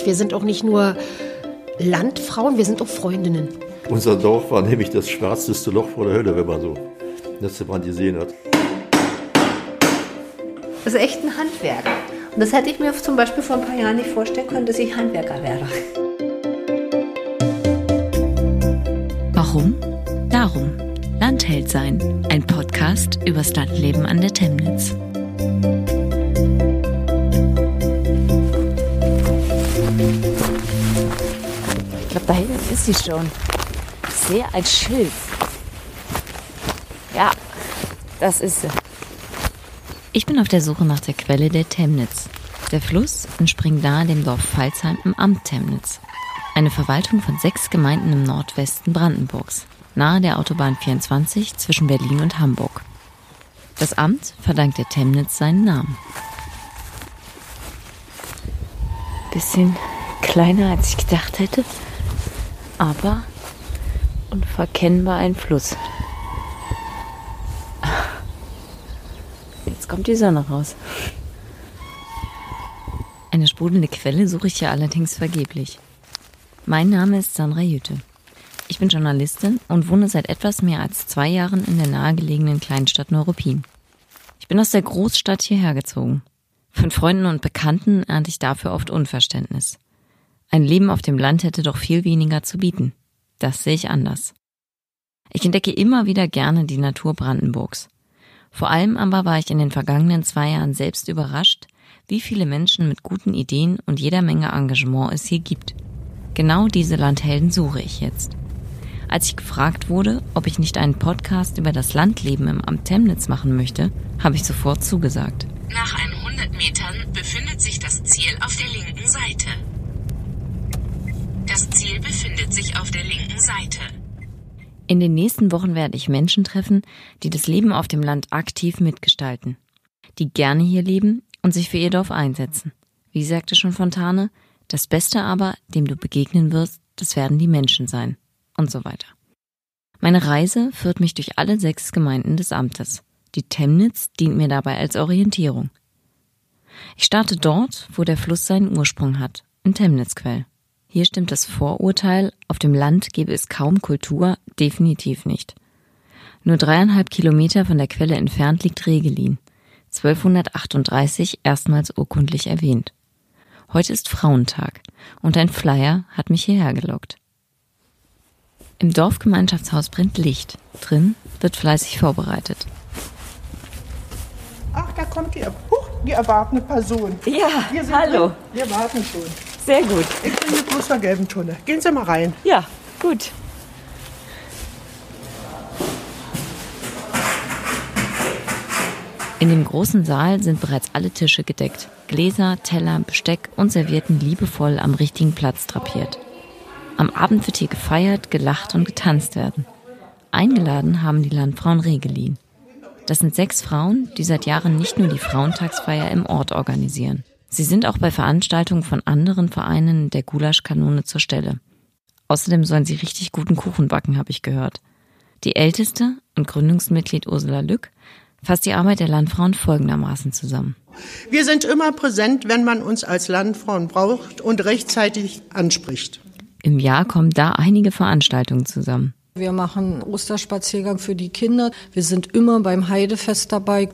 befreundet. Wir sind auch nicht nur Landfrauen, wir sind auch Freundinnen. Unser Dorf war nämlich das schwarzeste Loch vor der Hölle, wenn man so letzte Mal gesehen hat. Das ist echt ein Handwerk. Und das hätte ich mir zum Beispiel vor ein paar Jahren nicht vorstellen können, dass ich Handwerker wäre. Warum? Darum. Landheld sein. Ein Podcast übers Landleben an der Temnitz. Ist sie schon. Ich sehe ein Schild. Ja, das ist sie. Ich bin auf der Suche nach der Quelle der Temnitz. Der Fluss entspringt nahe dem Dorf Pfalzheim im Amt Temnitz. Eine Verwaltung von sechs Gemeinden im Nordwesten Brandenburgs, nahe der Autobahn 24 zwischen Berlin und Hamburg. Das Amt verdankt der Temnitz seinen Namen. Bisschen kleiner, als ich gedacht hätte, aber unverkennbar ein Fluss. Jetzt kommt die Sonne raus. Eine sprudelnde Quelle suche ich hier allerdings vergeblich. Mein Name ist Sandra Jütte. Ich bin Journalistin und wohne seit etwas mehr als zwei Jahren in der nahegelegenen Kleinstadt Neuruppin. Ich bin aus der Großstadt hierher gezogen. Von Freunden und Bekannten ernte ich dafür oft Unverständnis. Ein Leben auf dem Land hätte doch viel weniger zu bieten. Das sehe ich anders. Ich entdecke immer wieder gerne die Natur Brandenburgs. Vor allem aber war ich in den vergangenen zwei Jahren selbst überrascht, wie viele Menschen mit guten Ideen und jeder Menge Engagement es hier gibt. Genau diese Landhelden suche ich jetzt. Als ich gefragt wurde, ob ich nicht einen Podcast über das Landleben im Amt Temnitz machen möchte, habe ich sofort zugesagt. Nach 100 Metern befindet sich das Ziel auf der linken Seite. Das Ziel befindet sich auf der linken Seite. In den nächsten Wochen werde ich Menschen treffen, die das Leben auf dem Land aktiv mitgestalten, die gerne hier leben und sich für ihr Dorf einsetzen. Wie sagte schon Fontane, das Beste aber, dem du begegnen wirst, das werden die Menschen sein. Und so weiter. Meine Reise führt mich durch alle sechs Gemeinden des Amtes. Die Temnitz dient mir dabei als Orientierung. Ich starte dort, wo der Fluss seinen Ursprung hat, in Temnitzquell. Hier stimmt das Vorurteil, auf dem Land gäbe es kaum Kultur, definitiv nicht. Nur dreieinhalb Kilometer von der Quelle entfernt liegt Regelin, 1238 erstmals urkundlich erwähnt. Heute ist Frauentag und ein Flyer hat mich hierher gelockt. Im Dorfgemeinschaftshaus brennt Licht. Drin wird fleißig vorbereitet. Ach, da kommt die, huch, die erwartende Person. Ja, Wir sind hallo. Drin. Wir warten schon. Sehr gut. Ich bin hier bloß gelben Tonne. Gehen Sie mal rein. Ja, gut. In dem großen Saal sind bereits alle Tische gedeckt. Gläser, Teller, Besteck und Servietten liebevoll am richtigen Platz drapiert. Am Abend wird hier gefeiert, gelacht und getanzt werden. Eingeladen haben die Landfrauen Regelin. Das sind sechs Frauen, die seit Jahren nicht nur die Frauentagsfeier im Ort organisieren. Sie sind auch bei Veranstaltungen von anderen Vereinen der Gulaschkanone zur Stelle. Außerdem sollen sie richtig guten Kuchen backen, habe ich gehört. Die älteste und Gründungsmitglied Ursula Lück fasst die Arbeit der Landfrauen folgendermaßen zusammen. Wir sind immer präsent, wenn man uns als Landfrauen braucht und rechtzeitig anspricht. Im Jahr kommen da einige Veranstaltungen zusammen. Wir machen Osterspaziergang für die Kinder. Wir sind immer beim Heidefest dabei.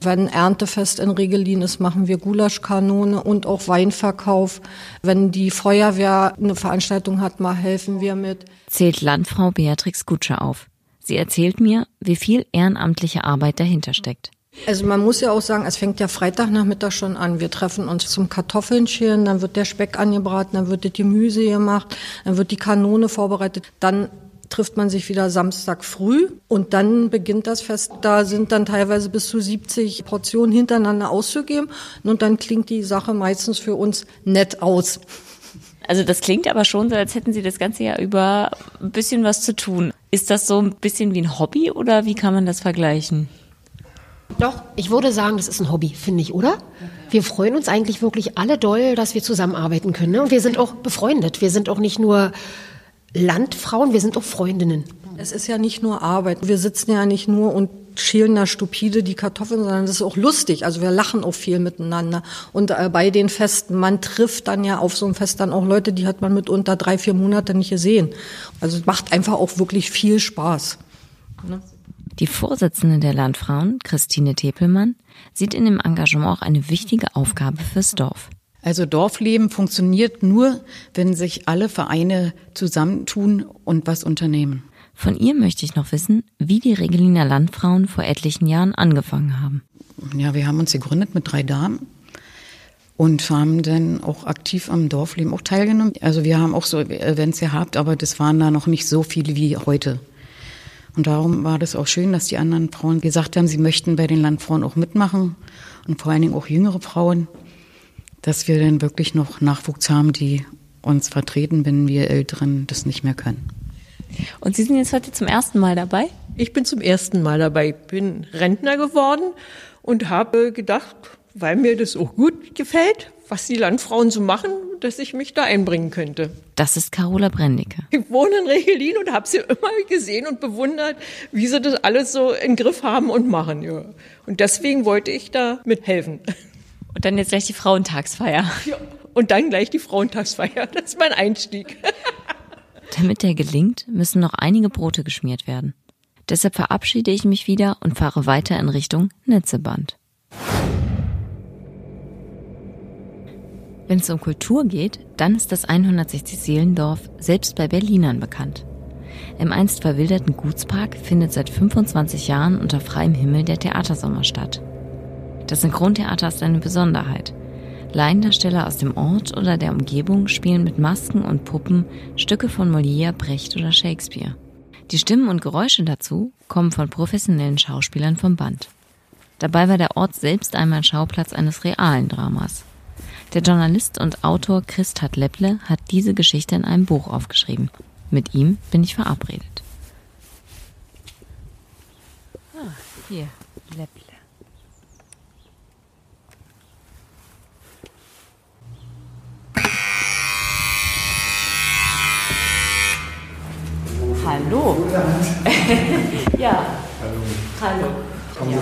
Wenn Erntefest in Regelin ist, machen wir Gulaschkanone und auch Weinverkauf. Wenn die Feuerwehr eine Veranstaltung hat, mal helfen wir mit. Zählt Landfrau Beatrix Gutsche auf. Sie erzählt mir, wie viel ehrenamtliche Arbeit dahinter steckt. Also man muss ja auch sagen, es fängt ja Freitagnachmittag schon an. Wir treffen uns zum Kartoffeln schälen, dann wird der Speck angebraten, dann wird das Gemüse gemacht, dann wird die Kanone vorbereitet. Dann trifft man sich wieder Samstag früh und dann beginnt das Fest. Da sind dann teilweise bis zu 70 Portionen hintereinander auszugeben und dann klingt die Sache meistens für uns nett aus. Also das klingt aber schon so, als hätten Sie das ganze Jahr über ein bisschen was zu tun. Ist das so ein bisschen wie ein Hobby oder wie kann man das vergleichen? Doch, ich würde sagen, das ist ein Hobby, finde ich, oder? Wir freuen uns eigentlich wirklich alle doll, dass wir zusammenarbeiten können. Ne? Und wir sind auch befreundet. Wir sind auch nicht nur Landfrauen, wir sind auch Freundinnen. Es ist ja nicht nur Arbeit. Wir sitzen ja nicht nur und schälen da stupide die Kartoffeln, sondern das ist auch lustig. Also wir lachen auch viel miteinander. Und äh, bei den Festen, man trifft dann ja auf so einem Fest dann auch Leute, die hat man mitunter drei, vier Monate nicht gesehen. Also es macht einfach auch wirklich viel Spaß. Ne? Die Vorsitzende der Landfrauen, Christine Tepelmann, sieht in dem Engagement auch eine wichtige Aufgabe fürs Dorf. Also Dorfleben funktioniert nur, wenn sich alle Vereine zusammentun und was unternehmen. Von ihr möchte ich noch wissen, wie die Regeliner Landfrauen vor etlichen Jahren angefangen haben. Ja, wir haben uns gegründet mit drei Damen und haben dann auch aktiv am Dorfleben auch teilgenommen. Also wir haben auch so Events gehabt, aber das waren da noch nicht so viele wie heute. Und darum war das auch schön, dass die anderen Frauen gesagt haben, sie möchten bei den Landfrauen auch mitmachen und vor allen Dingen auch jüngere Frauen, dass wir dann wirklich noch Nachwuchs haben, die uns vertreten, wenn wir Älteren das nicht mehr können. Und Sie sind jetzt heute zum ersten Mal dabei? Ich bin zum ersten Mal dabei, bin Rentner geworden und habe gedacht, weil mir das auch gut gefällt, was die Landfrauen so machen, dass ich mich da einbringen könnte. Das ist Carola Brendicke. Ich wohne in Regelin und habe sie immer gesehen und bewundert, wie sie das alles so im Griff haben und machen. Ja. Und deswegen wollte ich da mithelfen. Und dann jetzt gleich die Frauentagsfeier. Ja, und dann gleich die Frauentagsfeier. Das ist mein Einstieg. Damit der gelingt, müssen noch einige Brote geschmiert werden. Deshalb verabschiede ich mich wieder und fahre weiter in Richtung Netzeband. Wenn es um Kultur geht, dann ist das 160 Seelendorf selbst bei Berlinern bekannt. Im einst verwilderten Gutspark findet seit 25 Jahren unter freiem Himmel der Theatersommer statt. Das Synchrontheater ist eine Besonderheit. Laiendarsteller aus dem Ort oder der Umgebung spielen mit Masken und Puppen Stücke von Molière, Brecht oder Shakespeare. Die Stimmen und Geräusche dazu kommen von professionellen Schauspielern vom Band. Dabei war der Ort selbst einmal Schauplatz eines realen Dramas. Der Journalist und Autor Christat Lepple hat diese Geschichte in einem Buch aufgeschrieben. Mit ihm bin ich verabredet. Ah, hier, Lepple. Hallo. ja. Hallo. Hallo. Ja.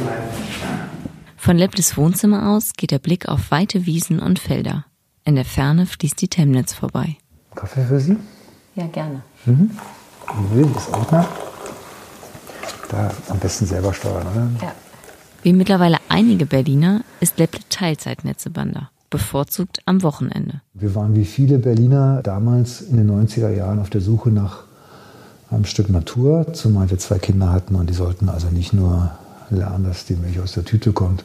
Von Leples Wohnzimmer aus geht der Blick auf weite Wiesen und Felder. In der Ferne fließt die Temnitz vorbei. Kaffee für Sie? Ja, gerne. Mhm. Und das Ordner. Da am besten selber steuern, oder? Ja. Wie mittlerweile einige Berliner ist Lepple Teilzeitnetzebander, bevorzugt am Wochenende. Wir waren wie viele Berliner damals in den 90er Jahren auf der Suche nach einem Stück Natur, zumal wir zwei Kinder hatten und die sollten also nicht nur lernen, dass die Milch aus der Tüte kommt.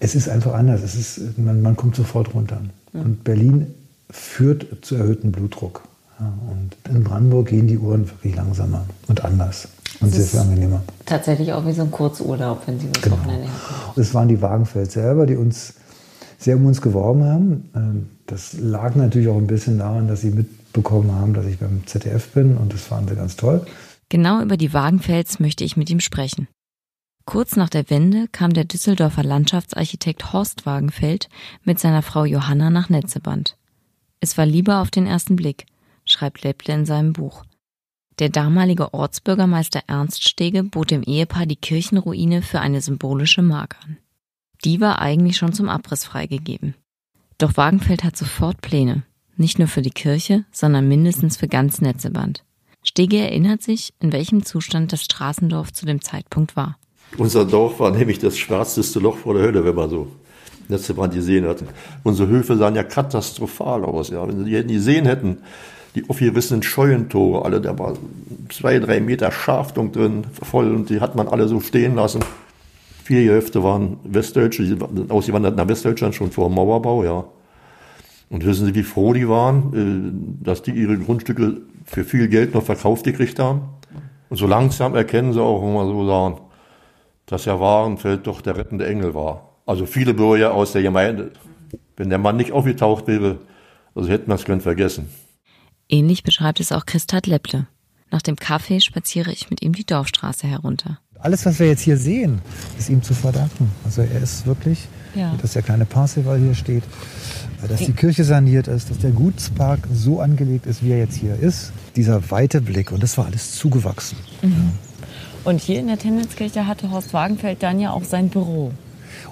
Es ist einfach anders. Es ist, man, man kommt sofort runter. Und Berlin führt zu erhöhtem Blutdruck. Ja, und in Brandenburg gehen die Uhren wirklich langsamer und anders und sehr viel angenehmer. Tatsächlich auch wie so ein Kurzurlaub, wenn Sie das Genau. Wochenende herkommen. Es waren die Wagenfeld selber, die uns sehr um uns geworben haben. Ähm, Das lag natürlich auch ein bisschen daran, dass sie mitbekommen haben, dass ich beim ZDF bin und das fanden sie ganz toll. Genau über die Wagenfels möchte ich mit ihm sprechen. Kurz nach der Wende kam der Düsseldorfer Landschaftsarchitekt Horst Wagenfeld mit seiner Frau Johanna nach Netzeband. Es war Liebe auf den ersten Blick, schreibt Lepple in seinem Buch. Der damalige Ortsbürgermeister Ernst Stege bot dem Ehepaar die Kirchenruine für eine symbolische Mark an. Die war eigentlich schon zum Abriss freigegeben. Doch Wagenfeld hat sofort Pläne. Nicht nur für die Kirche, sondern mindestens für ganz Netzeband. Stege erinnert sich, in welchem Zustand das Straßendorf zu dem Zeitpunkt war. Unser Dorf war nämlich das schwarzeste Loch vor der Hölle, wenn man so Netzebrand gesehen hat. Unsere Höfe sahen ja katastrophal aus. Ja. Wenn die, die sehen hätten, die aufgerissenen Scheunentore, alle, da war zwei, drei Meter Schaftung drin, voll, und die hat man alle so stehen lassen. Vier Hälfte waren Westdeutsche, die sind ausgewandert nach Westdeutschland schon vor dem Mauerbau, ja. Und wissen Sie, wie froh die waren, äh, dass die ihre Grundstücke für viel Geld noch verkauft gekriegt haben? Und so langsam erkennen sie auch, wenn man so sagen, dass Herr Warenfeld doch der rettende Engel war. Also viele Bürger aus der Gemeinde. Wenn der Mann nicht aufgetaucht wäre, also hätten wir es können vergessen. Ähnlich beschreibt es auch Christat Lepple. Nach dem Kaffee spaziere ich mit ihm die Dorfstraße herunter. Alles, was wir jetzt hier sehen, ist ihm zu verdanken. Also er ist wirklich, Ja. dass der kleine Parsival hier steht, dass die Kirche saniert ist, dass der Gutspark so angelegt ist, wie er jetzt hier ist. Dieser weite Blick und das war alles zugewachsen. Und hier in der Tenniskirche hatte Horst Wagenfeld dann ja auch sein Büro.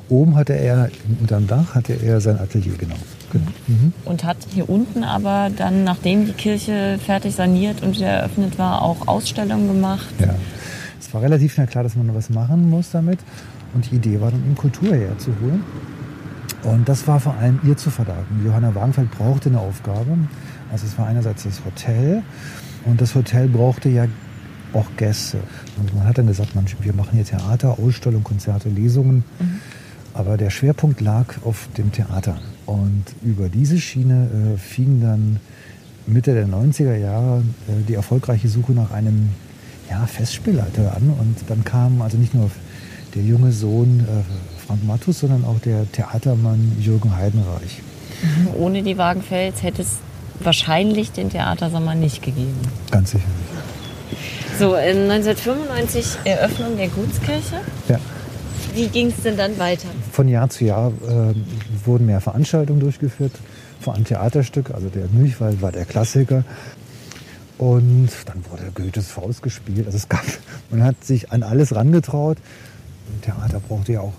Oben hatte er, unterm Dach hatte er sein Atelier, genau. genau. Mhm. Und hat hier unten aber dann, nachdem die Kirche fertig saniert und wieder eröffnet war, auch Ausstellungen gemacht. Ja. Es war relativ schnell klar, dass man noch was machen muss damit. Und die Idee war dann, ihm Kultur herzuholen. Und das war vor allem ihr zu verdanken. Johanna Wagenfeld brauchte eine Aufgabe. Also es war einerseits das Hotel und das Hotel brauchte ja auch Gäste. Und man hat dann gesagt, man, wir machen hier Theater, Ausstellungen, Konzerte, Lesungen. Mhm. Aber der Schwerpunkt lag auf dem Theater. Und über diese Schiene äh, fing dann Mitte der 90er Jahre äh, die erfolgreiche Suche nach einem ja, Festspielleiter an. Und dann kam also nicht nur der junge Sohn äh, Frank Mattus, sondern auch der Theatermann Jürgen Heidenreich. Mhm. Ohne die Wagenfels hätte es wahrscheinlich den Theatersommer nicht gegeben. Ganz sicher nicht. So, 1995 Eröffnung der Gutskirche. Ja. Wie ging es denn dann weiter? Von Jahr zu Jahr äh, wurden mehr Veranstaltungen durchgeführt. Vor allem Theaterstück, also der Milchwald war der Klassiker. Und dann wurde Goethes Faust gespielt. Also es gab, man hat sich an alles rangetraut. Theater brauchte ja auch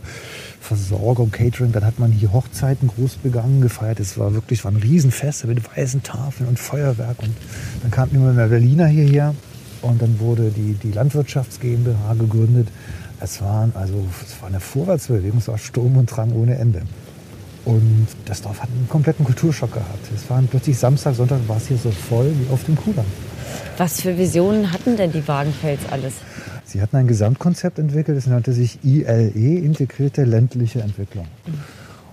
Versorgung, Catering. Dann hat man hier Hochzeiten groß begangen, gefeiert. Es war wirklich war ein Riesenfest mit weißen Tafeln und Feuerwerk. Und dann kamen immer mehr Berliner hierher. Und dann wurde die, die Landwirtschafts GmbH gegründet. Es, waren also, es war eine Vorwärtsbewegung, es war Sturm und Drang ohne Ende. Und das Dorf hat einen kompletten Kulturschock gehabt. Es waren plötzlich Samstag, Sonntag war es hier so voll wie auf dem Kudamm. Was für Visionen hatten denn die Wagenfels alles? Sie hatten ein Gesamtkonzept entwickelt, das nannte sich ILE, Integrierte ländliche Entwicklung.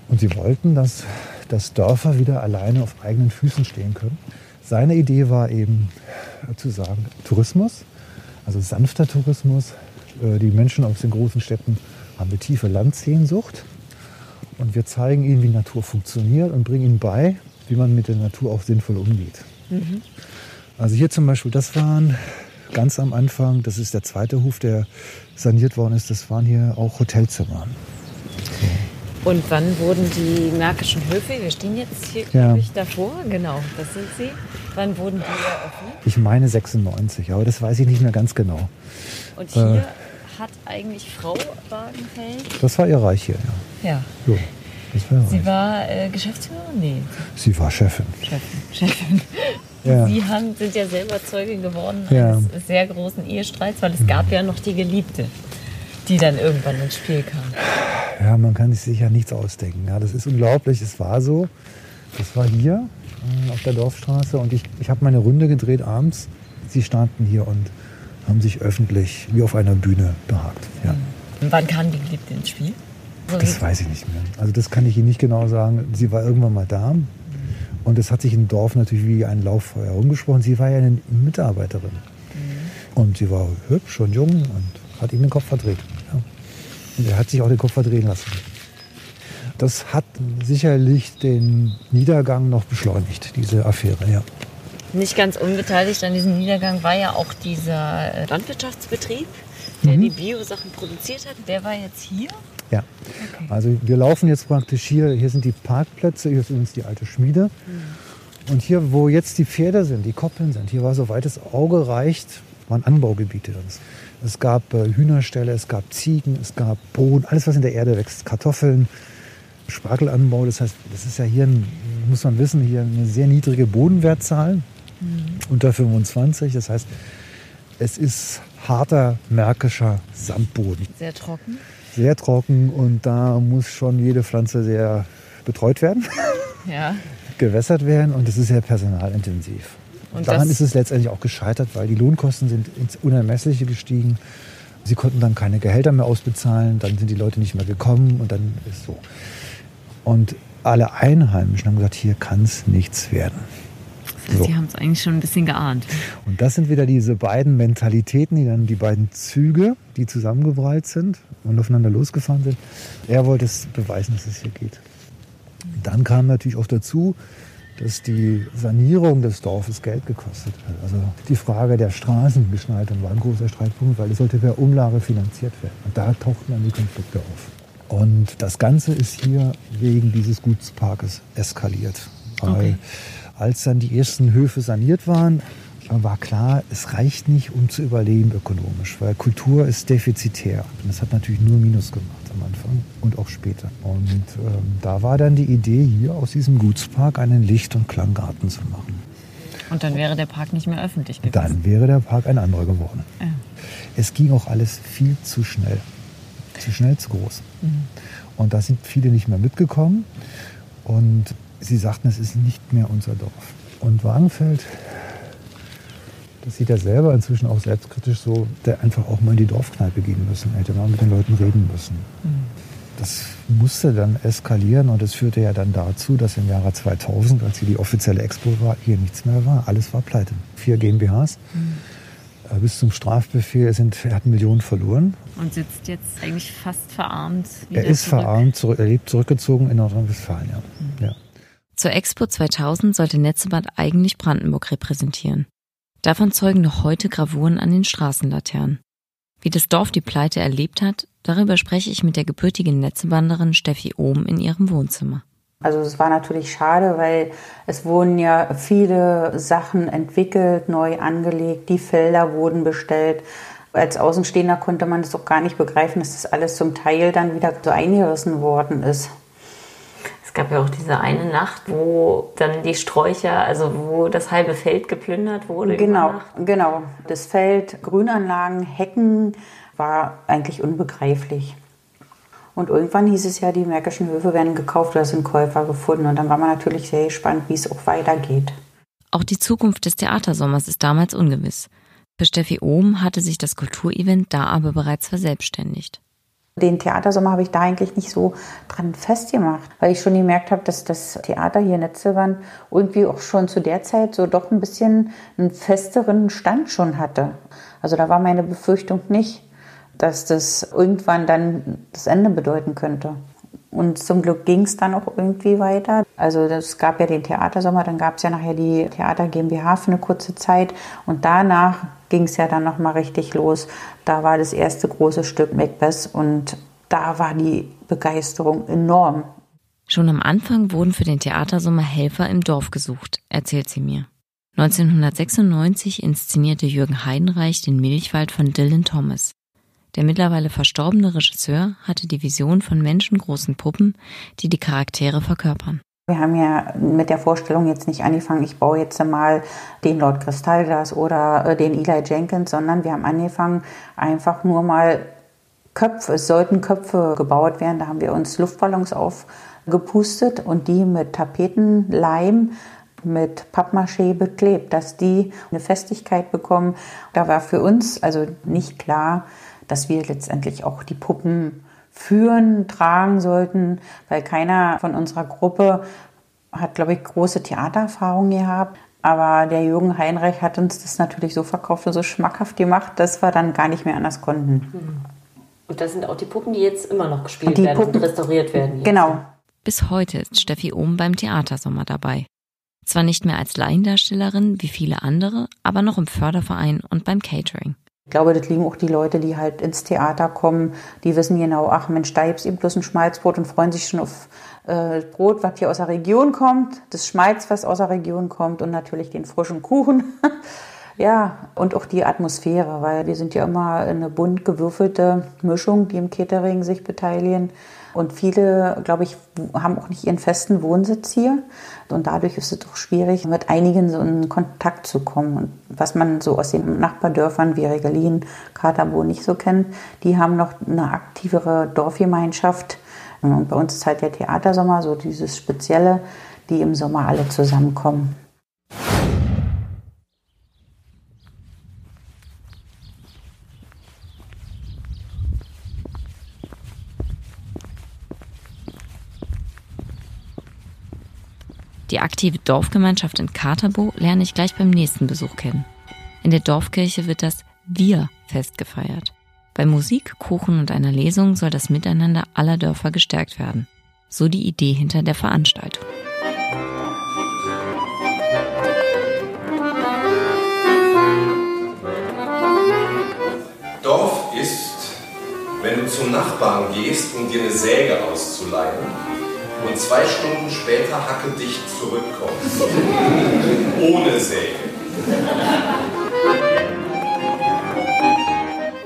Und sie wollten, dass, dass Dörfer wieder alleine auf eigenen Füßen stehen können. Seine Idee war eben zu sagen, Tourismus, also sanfter Tourismus. Äh, die Menschen aus den großen Städten haben eine tiefe Landsehnsucht. Und wir zeigen ihnen, wie Natur funktioniert und bringen ihnen bei, wie man mit der Natur auch sinnvoll umgeht. Mhm. Also hier zum Beispiel, das waren ganz am Anfang, das ist der zweite Hof, der saniert worden ist, das waren hier auch Hotelzimmer. So. Und wann wurden die Märkischen Höfe, wir stehen jetzt hier, ja. glaube ich, davor, genau, das sind sie. Wann wurden die eröffnet? Ich meine 96, aber das weiß ich nicht mehr ganz genau. Und hier äh, hat eigentlich Frau Wagenfeld? Das war ihr Reich hier, ja. Ja. So. War Sie war äh, Geschäftsführerin? Nee. Sie war Chefin. Chefin. Chefin. Ja. Sie haben, sind ja selber Zeuge geworden ja. eines sehr großen Ehestreits, weil es gab ja noch die Geliebte, die dann irgendwann ins Spiel kam. Ja, man kann sich ja nichts ausdenken. Ja, das ist unglaublich. Es war so. Das war hier äh, auf der Dorfstraße und ich, ich habe meine Runde gedreht abends. Sie standen hier und haben sich öffentlich wie auf einer Bühne behagt. Ja. Und wann kam die Geliebte ins Spiel? Das weiß ich nicht mehr. Also das kann ich Ihnen nicht genau sagen. Sie war irgendwann mal da. Und es hat sich im Dorf natürlich wie ein Lauffeuer herumgesprochen. Sie war ja eine Mitarbeiterin. Mhm. Und sie war hübsch und jung und hat ihm den Kopf verdreht. Ja. Und er hat sich auch den Kopf verdrehen lassen. Das hat sicherlich den Niedergang noch beschleunigt, diese Affäre, ja. Nicht ganz unbeteiligt an diesem Niedergang war ja auch dieser Landwirtschaftsbetrieb, der mhm. die Biosachen produziert hat. Der war jetzt hier. Ja, okay. also wir laufen jetzt praktisch hier. Hier sind die Parkplätze, hier ist übrigens die alte Schmiede. Mhm. Und hier, wo jetzt die Pferde sind, die Koppeln sind, hier war soweit das Auge reicht, waren Anbaugebiete. Es gab äh, Hühnerställe, es gab Ziegen, es gab Boden, alles was in der Erde wächst, Kartoffeln, Spargelanbau. Das heißt, das ist ja hier, ein, muss man wissen, hier eine sehr niedrige Bodenwertzahl, mhm. unter 25. Das heißt, es ist harter märkischer Sandboden. Sehr trocken sehr trocken und da muss schon jede Pflanze sehr betreut werden, ja. gewässert werden und es ist sehr personalintensiv. Und daran ist es letztendlich auch gescheitert, weil die Lohnkosten sind ins Unermessliche gestiegen. Sie konnten dann keine Gehälter mehr ausbezahlen, dann sind die Leute nicht mehr gekommen und dann ist so. Und alle Einheimischen haben gesagt, hier kann es nichts werden. Das heißt, so. die haben es eigentlich schon ein bisschen geahnt. Und das sind wieder diese beiden Mentalitäten, die dann die beiden Züge, die zusammengebrallt sind und aufeinander losgefahren sind. Er wollte es beweisen, dass es hier geht. Dann kam natürlich auch dazu, dass die Sanierung des Dorfes Geld gekostet hat. Also die Frage der Straßenbeschneidung war ein großer Streitpunkt, weil es sollte per Umlage finanziert werden. Und da tauchten dann die Konflikte auf. Und das Ganze ist hier wegen dieses Gutsparkes eskaliert. Weil okay. Als dann die ersten Höfe saniert waren, war klar, es reicht nicht, um zu überleben ökonomisch, weil Kultur ist defizitär. Und das hat natürlich nur Minus gemacht am Anfang und auch später. Und ähm, da war dann die Idee, hier aus diesem Gutspark einen Licht- und Klanggarten zu machen. Und dann wäre der Park nicht mehr öffentlich gewesen. Dann wäre der Park ein anderer geworden. Ja. Es ging auch alles viel zu schnell. Zu schnell, zu groß. Mhm. Und da sind viele nicht mehr mitgekommen. Und sie sagten, es ist nicht mehr unser Dorf. Und Wagenfeld das sieht er selber inzwischen auch selbstkritisch so, der einfach auch mal in die Dorfkneipe gehen müssen, hätte mal mit den Leuten reden müssen. Mhm. Das musste dann eskalieren und das führte ja dann dazu, dass im Jahre 2000, als hier die offizielle Expo war, hier nichts mehr war. Alles war pleite. Vier GmbHs. Mhm bis zum Strafbefehl sind, er hat Millionen verloren. Und sitzt jetzt eigentlich fast verarmt. er ist zurück. verarmt, er lebt zurückgezogen in Nordrhein-Westfalen, ja. Mhm. ja. Zur Expo 2000 sollte Netzebad eigentlich Brandenburg repräsentieren. Davon zeugen noch heute Gravuren an den Straßenlaternen. Wie das Dorf die Pleite erlebt hat, darüber spreche ich mit der gebürtigen Netzebanderin Steffi Ohm in ihrem Wohnzimmer. Also es war natürlich schade, weil es wurden ja viele Sachen entwickelt, neu angelegt, die Felder wurden bestellt. Als Außenstehender konnte man es auch gar nicht begreifen, dass das alles zum Teil dann wieder so eingerissen worden ist. Es gab ja auch diese eine Nacht, wo dann die Sträucher, also wo das halbe Feld geplündert wurde. Genau, genau. Das Feld, Grünanlagen, Hecken war eigentlich unbegreiflich. Und irgendwann hieß es ja, die Märkischen Höfe werden gekauft oder sind Käufer gefunden. Und dann war man natürlich sehr gespannt, wie es auch weitergeht. Auch die Zukunft des Theatersommers ist damals ungewiss. Für Steffi Ohm hatte sich das Kulturevent da aber bereits verselbstständigt. Den Theatersommer habe ich da eigentlich nicht so dran festgemacht, weil ich schon gemerkt habe, dass das Theater hier in Netzewand irgendwie auch schon zu der Zeit so doch ein bisschen einen festeren Stand schon hatte. Also da war meine Befürchtung nicht, dass das irgendwann dann das Ende bedeuten könnte. Und zum Glück ging es dann auch irgendwie weiter. Also es gab ja den Theatersommer, dann gab es ja nachher die Theater GmbH für eine kurze Zeit und danach ging es ja dann noch mal richtig los. Da war das erste große Stück Macbeth und da war die Begeisterung enorm. Schon am Anfang wurden für den Theatersommer Helfer im Dorf gesucht, erzählt sie mir. 1996 inszenierte Jürgen Heidenreich den Milchwald von Dylan Thomas. Der mittlerweile verstorbene Regisseur hatte die Vision von menschengroßen Puppen, die die Charaktere verkörpern. Wir haben ja mit der Vorstellung jetzt nicht angefangen, ich baue jetzt mal den Lord Kristallglas oder äh, den Eli Jenkins, sondern wir haben angefangen, einfach nur mal Köpfe, es sollten Köpfe gebaut werden. Da haben wir uns Luftballons aufgepustet und die mit Tapetenleim mit Pappmaché beklebt, dass die eine Festigkeit bekommen. Da war für uns also nicht klar, dass wir letztendlich auch die Puppen führen, tragen sollten, weil keiner von unserer Gruppe hat, glaube ich, große Theatererfahrung gehabt. Aber der Jürgen Heinrich hat uns das natürlich so verkauft und so schmackhaft gemacht, dass wir dann gar nicht mehr anders konnten. Und das sind auch die Puppen, die jetzt immer noch gespielt die werden Puppen, und restauriert werden. Jetzt. Genau. Bis heute ist Steffi Ohm beim Theatersommer dabei. Zwar nicht mehr als Laiendarstellerin wie viele andere, aber noch im Förderverein und beim Catering. Ich glaube, das liegen auch die Leute, die halt ins Theater kommen, die wissen genau, ach Mensch, da gibt's eben bloß ein Schmalzbrot und freuen sich schon auf äh, Brot, was hier aus der Region kommt, das Schmalz, was aus der Region kommt und natürlich den frischen Kuchen. ja, und auch die Atmosphäre, weil wir sind ja immer eine bunt gewürfelte Mischung, die im Catering sich beteiligen. Und viele, glaube ich, haben auch nicht ihren festen Wohnsitz hier. Und dadurch ist es doch schwierig, mit einigen so in Kontakt zu kommen. Und was man so aus den Nachbardörfern wie Regelin, Katerbo nicht so kennt, die haben noch eine aktivere Dorfgemeinschaft. Und bei uns ist halt der Theatersommer, so dieses Spezielle, die im Sommer alle zusammenkommen. Die aktive Dorfgemeinschaft in Katerbo lerne ich gleich beim nächsten Besuch kennen. In der Dorfkirche wird das Wir-Fest gefeiert. Bei Musik, Kuchen und einer Lesung soll das Miteinander aller Dörfer gestärkt werden. So die Idee hinter der Veranstaltung. Dorf ist, wenn du zum Nachbarn gehst, um dir eine Säge auszuleihen und zwei Stunden später hackedicht zurückkommst. Ohne Säge.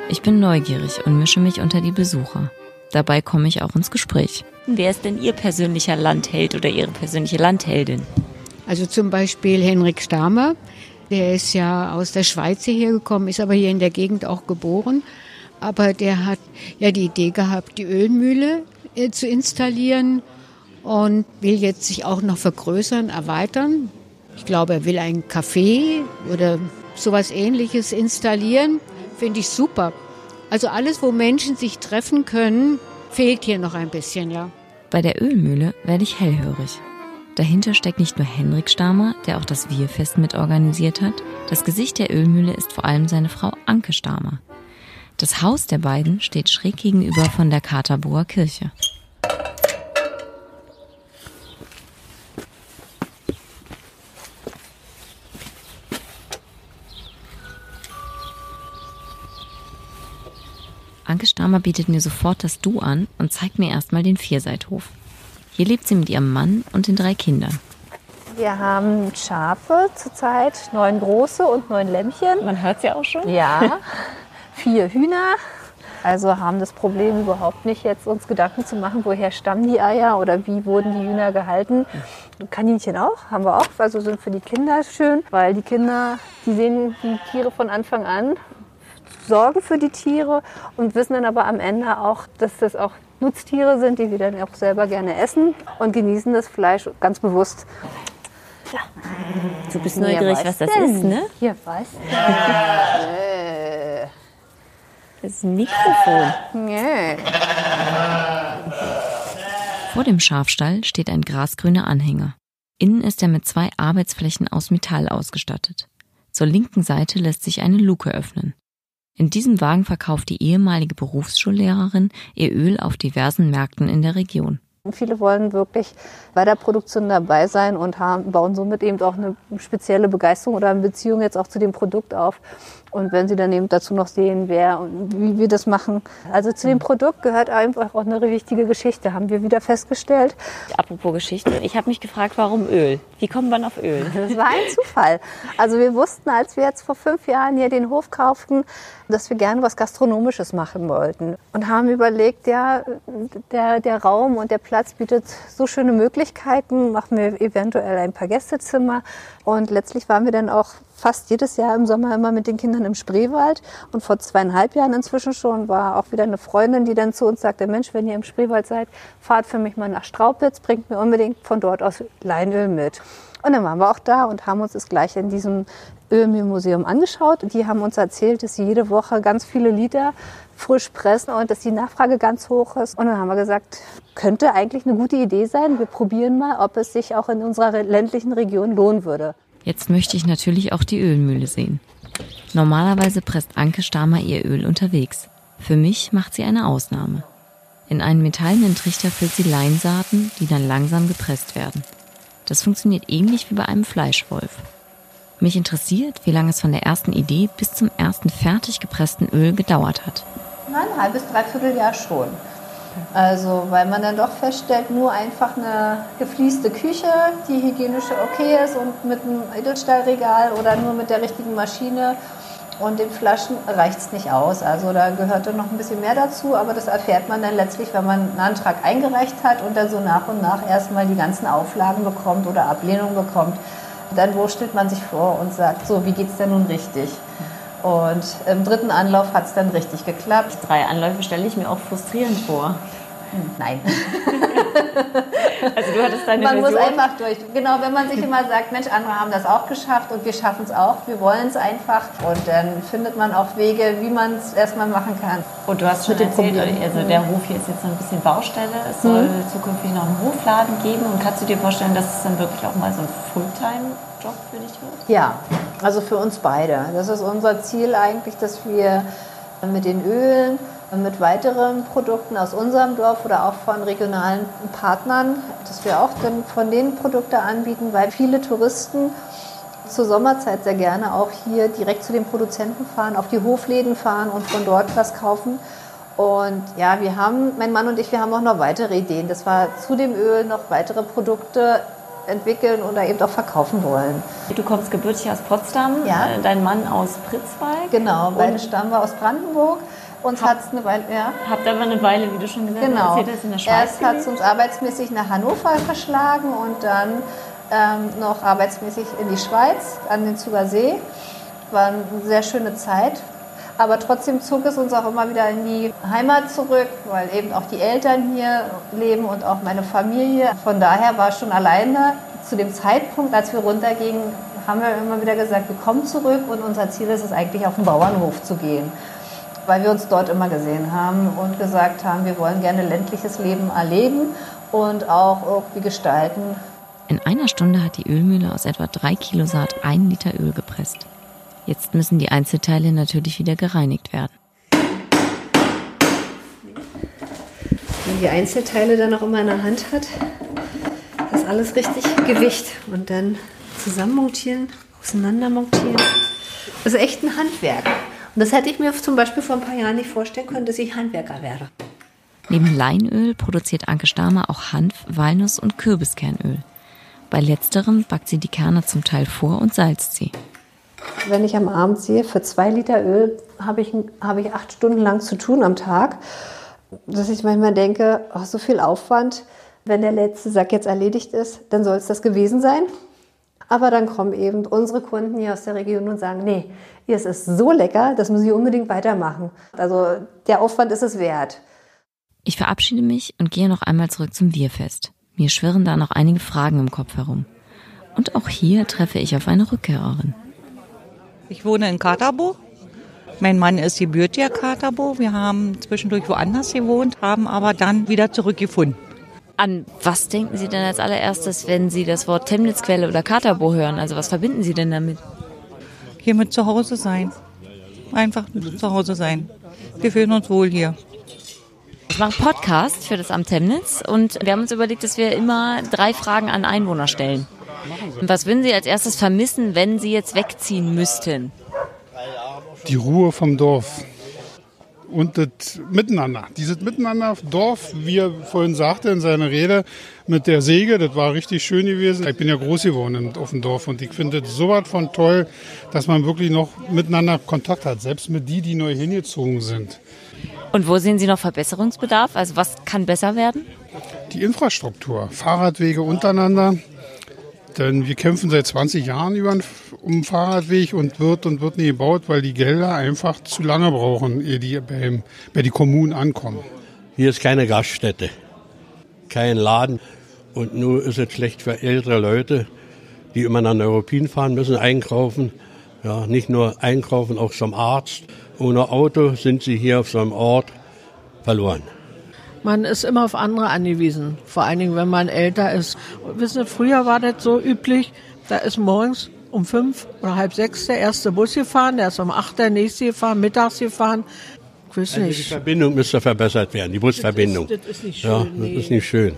Ich bin neugierig und mische mich unter die Besucher. Dabei komme ich auch ins Gespräch. Wer ist denn Ihr persönlicher Landheld oder Ihre persönliche Landheldin? Also zum Beispiel Henrik Stamer. Der ist ja aus der Schweiz hierher gekommen, ist aber hier in der Gegend auch geboren. Aber der hat ja die Idee gehabt, die Ölmühle äh, zu installieren und will jetzt sich auch noch vergrößern, erweitern. Ich glaube, er will ein Café oder sowas ähnliches installieren. Finde ich super. Also alles, wo Menschen sich treffen können, fehlt hier noch ein bisschen, ja. Bei der Ölmühle werde ich hellhörig. Dahinter steckt nicht nur Henrik Stamer, der auch das Wirfest mitorganisiert hat. Das Gesicht der Ölmühle ist vor allem seine Frau Anke Stamer. Das Haus der beiden steht schräg gegenüber von der Katerboer Kirche. Stamer bietet mir sofort das Du an und zeigt mir erstmal den Vierseithof. Hier lebt sie mit ihrem Mann und den drei Kindern. Wir haben Schafe zurzeit, neun große und neun Lämmchen. Man hört sie auch schon? Ja, vier Hühner. Also haben das Problem überhaupt nicht, jetzt uns Gedanken zu machen, woher stammen die Eier oder wie wurden die Hühner gehalten. Kaninchen auch, haben wir auch, also sind für die Kinder schön, weil die Kinder, die sehen die Tiere von Anfang an, sorgen für die Tiere und wissen dann aber am Ende auch, dass das auch Nutztiere sind, die wir dann auch selber gerne essen und genießen das Fleisch ganz bewusst. Ja. Du bist neugierig, was das denn? ist, ne? Hier, was? Äh. Das ist ein Mikrofon. Nee. Vor dem Schafstall steht ein grasgrüner Anhänger. Innen ist er mit zwei Arbeitsflächen aus Metall ausgestattet. Zur linken Seite lässt sich eine Luke öffnen. In diesem Wagen verkauft die ehemalige Berufsschullehrerin ihr Öl auf diversen Märkten in der Region. Viele wollen wirklich bei der Produktion dabei sein und haben, bauen somit eben auch eine spezielle Begeisterung oder eine Beziehung jetzt auch zu dem Produkt auf. Und wenn Sie dann eben dazu noch sehen, wer und wie wir das machen. Also zu dem Produkt gehört einfach auch eine wichtige Geschichte, haben wir wieder festgestellt. Apropos Geschichte, ich habe mich gefragt, warum Öl? Wie kommt man auf Öl? Das war ein Zufall. Also wir wussten, als wir jetzt vor fünf Jahren hier den Hof kauften, dass wir gerne was Gastronomisches machen wollten. Und haben überlegt, ja, der, der Raum und der Platz bietet so schöne Möglichkeiten, machen wir eventuell ein paar Gästezimmer. Und letztlich waren wir dann auch fast jedes Jahr im Sommer immer mit den Kindern im Spreewald. Und vor zweieinhalb Jahren inzwischen schon war auch wieder eine Freundin, die dann zu uns sagte, Mensch, wenn ihr im Spreewald seid, fahrt für mich mal nach Straupitz, bringt mir unbedingt von dort aus Leinöl mit. Und dann waren wir auch da und haben uns das gleich in diesem Ölmühlmuseum angeschaut. Die haben uns erzählt, dass sie jede Woche ganz viele Liter frisch pressen und dass die Nachfrage ganz hoch ist. Und dann haben wir gesagt, könnte eigentlich eine gute Idee sein. Wir probieren mal, ob es sich auch in unserer ländlichen Region lohnen würde. Jetzt möchte ich natürlich auch die Ölmühle sehen. Normalerweise presst Anke Stamer ihr Öl unterwegs. Für mich macht sie eine Ausnahme. In einen metallenen Trichter füllt sie Leinsaaten, die dann langsam gepresst werden. Das funktioniert ähnlich wie bei einem Fleischwolf. Mich interessiert, wie lange es von der ersten Idee bis zum ersten fertig gepressten Öl gedauert hat. Ein halbes, dreiviertel Jahr schon. Also, weil man dann doch feststellt, nur einfach eine geflieste Küche, die hygienisch okay ist und mit einem Edelstahlregal oder nur mit der richtigen Maschine und den Flaschen reicht es nicht aus. Also da gehörte noch ein bisschen mehr dazu, aber das erfährt man dann letztlich, wenn man einen Antrag eingereicht hat und dann so nach und nach erstmal die ganzen Auflagen bekommt oder Ablehnung bekommt. Dann wurstelt man sich vor und sagt, so, wie geht es denn nun richtig? Und im dritten Anlauf hat es dann richtig geklappt. Drei Anläufe stelle ich mir auch frustrierend vor. Nein. also du hattest deine Man Version. muss einfach durch. Genau, wenn man sich immer sagt, Mensch, andere haben das auch geschafft und wir schaffen es auch, wir wollen es einfach. Und dann findet man auch Wege, wie man es erstmal machen kann. Und du hast schon erzählt, also der Hof hier ist jetzt so ein bisschen Baustelle. Es soll Mhm. zukünftig noch einen Hofladen geben. Und kannst du dir vorstellen, dass es dann wirklich auch mal so ein Fulltime-Job für dich wird? Ja, also für uns beide. Das ist unser Ziel eigentlich, dass wir mit den Ölen, mit weiteren Produkten aus unserem Dorf oder auch von regionalen Partnern, dass wir auch dann von denen Produkte anbieten, weil viele Touristen zur Sommerzeit sehr gerne auch hier direkt zu den Produzenten fahren, auf die Hofläden fahren und von dort was kaufen. Und ja, wir haben, mein Mann und ich, wir haben auch noch weitere Ideen, dass wir zu dem Öl noch weitere Produkte entwickeln oder eben auch verkaufen wollen. Du kommst gebürtig aus Potsdam, Ja. äh, dein Mann aus Pritzwalk. Genau, beide stammen wir aus Brandenburg. Uns hat es eine Weile, ja. Habt aber eine Weile, wie du schon gesagt genau. hast, das in der Schweiz. Erst hat es uns arbeitsmäßig nach Hannover verschlagen und dann ähm, noch arbeitsmäßig in die Schweiz, an den Zuger See. War eine sehr schöne Zeit. Aber trotzdem zog es uns auch immer wieder in die Heimat zurück, weil eben auch die Eltern hier leben und auch meine Familie. Von daher war schon alleine zu dem Zeitpunkt, als wir runtergingen, haben wir immer wieder gesagt, wir kommen zurück und unser Ziel ist es eigentlich auf den Bauernhof zu gehen. Weil wir uns dort immer gesehen haben und gesagt haben, wir wollen gerne ländliches Leben erleben und auch irgendwie gestalten. In einer Stunde hat die Ölmühle aus etwa drei Kilo Saat ein Liter Öl gepresst. Jetzt müssen die Einzelteile natürlich wieder gereinigt werden. Wenn die Einzelteile dann auch immer in der Hand hat, das alles richtig Gewicht und dann zusammenmontieren, auseinandermontieren. Das ist echt ein Handwerk. Und das hätte ich mir zum Beispiel vor ein paar Jahren nicht vorstellen können, dass ich Handwerker wäre. Neben Leinöl produziert Anke Stamer auch Hanf, Walnuss und Kürbiskernöl. Bei letzterem backt sie die Kerne zum Teil vor und salzt sie. Wenn ich am Abend sehe, für zwei Liter Öl habe ich, habe ich acht Stunden lang zu tun am Tag, dass ich manchmal denke, oh, so viel Aufwand, wenn der letzte Sack jetzt erledigt ist, dann soll es das gewesen sein. Aber dann kommen eben unsere Kunden hier aus der Region und sagen, nee, es ist so lecker, das muss ich unbedingt weitermachen. Also der Aufwand ist es wert. Ich verabschiede mich und gehe noch einmal zurück zum Bierfest. Mir schwirren da noch einige Fragen im Kopf herum. Und auch hier treffe ich auf eine Rückkehrerin. Ich wohne in Katerbo. Mein Mann ist gebürtiger Katerbo. Wir haben zwischendurch woanders gewohnt, haben aber dann wieder zurückgefunden. An was denken Sie denn als allererstes, wenn Sie das Wort Temnitzquelle oder Katerbo hören? Also was verbinden Sie denn damit? Hier mit zu Hause sein. Einfach zu Hause sein. Wir fühlen uns wohl hier. Ich mache einen Podcast für das Amt Temnitz und wir haben uns überlegt, dass wir immer drei Fragen an Einwohner stellen. Was würden Sie als erstes vermissen, wenn Sie jetzt wegziehen müssten? Die Ruhe vom Dorf und das Miteinander. Dieses Miteinander, Dorf, wie er vorhin sagte in seiner Rede, mit der Säge, das war richtig schön gewesen. Ich bin ja groß geworden auf dem Dorf und ich finde das so was von toll, dass man wirklich noch miteinander Kontakt hat, selbst mit die, die neu hingezogen sind. Und wo sehen Sie noch Verbesserungsbedarf? Also was kann besser werden? Die Infrastruktur, Fahrradwege untereinander, denn wir kämpfen seit 20 Jahren über einen, um einen Fahrradweg und wird und wird nie gebaut, weil die Gelder einfach zu lange brauchen, ehe die bei, bei die Kommunen ankommen. Hier ist keine Gaststätte, kein Laden. Und nur ist es schlecht für ältere Leute, die immer nach Neuruppin fahren müssen, einkaufen. Ja, nicht nur einkaufen, auch zum Arzt. Ohne Auto sind sie hier auf so einem Ort verloren. Man ist immer auf andere angewiesen, vor allen Dingen, wenn man älter ist. Wissen Sie, früher war das so üblich, da ist morgens um fünf oder halb sechs der erste Bus gefahren, der ist um acht der nächste gefahren, mittags gefahren. Ich weiß also nicht. die Verbindung müsste verbessert werden, die Busverbindung. Das ist, das ist nicht schön. ja, das nee. ist nicht schön.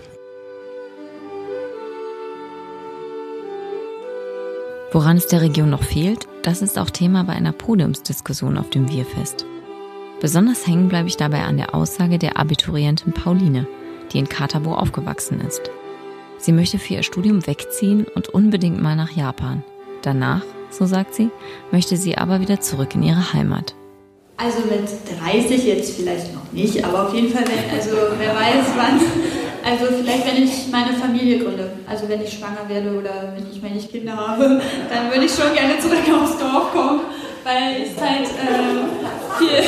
Woran es der Region noch fehlt, das ist auch Thema bei einer Podiumsdiskussion auf dem Wirfest. Besonders hängen bleibe ich dabei an der Aussage der Abiturientin Pauline, die in Katabo aufgewachsen ist. Sie möchte für ihr Studium wegziehen und unbedingt mal nach Japan. Danach, so sagt sie, möchte sie aber wieder zurück in ihre Heimat. Also mit 30 jetzt vielleicht noch nicht, aber auf jeden Fall, wenn, also wer weiß wann. Also vielleicht, wenn ich meine Familie gründe, also wenn ich schwanger werde oder wenn ich, wenn ich Kinder habe, dann würde ich schon gerne zurück aufs Dorf kommen, weil es halt äh, viel,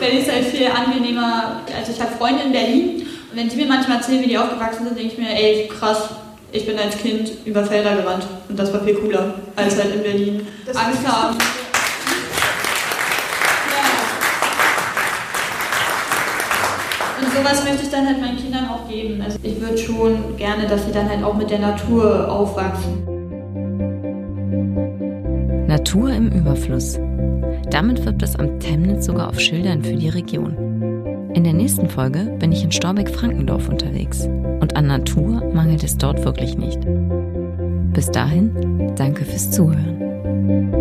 weil es halt viel angenehmer, also ich habe Freunde in Berlin und wenn die mir manchmal erzählen, wie die aufgewachsen sind, denke ich mir, ey krass, ich bin als Kind über Felder gerannt und das war viel cooler, als halt in Berlin Angst haben. Und sowas möchte ich dann halt meinen Kindern auch geben. Also ich würde schon gerne, dass sie dann halt auch mit der Natur aufwachsen. Natur im Überfluss. Damit wirbt das Amt Temnitz sogar auf Schildern für die Region. In der nächsten Folge bin ich in Storbeck-Frankendorf unterwegs. Und an Natur mangelt es dort wirklich nicht. Bis dahin, danke fürs Zuhören.